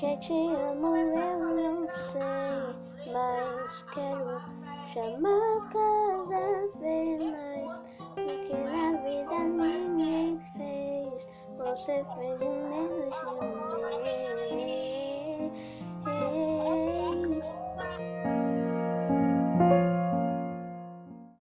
que te amo eu não sei, mas quero chamar cada vez mais. O que na vida ninguém fez, você fez.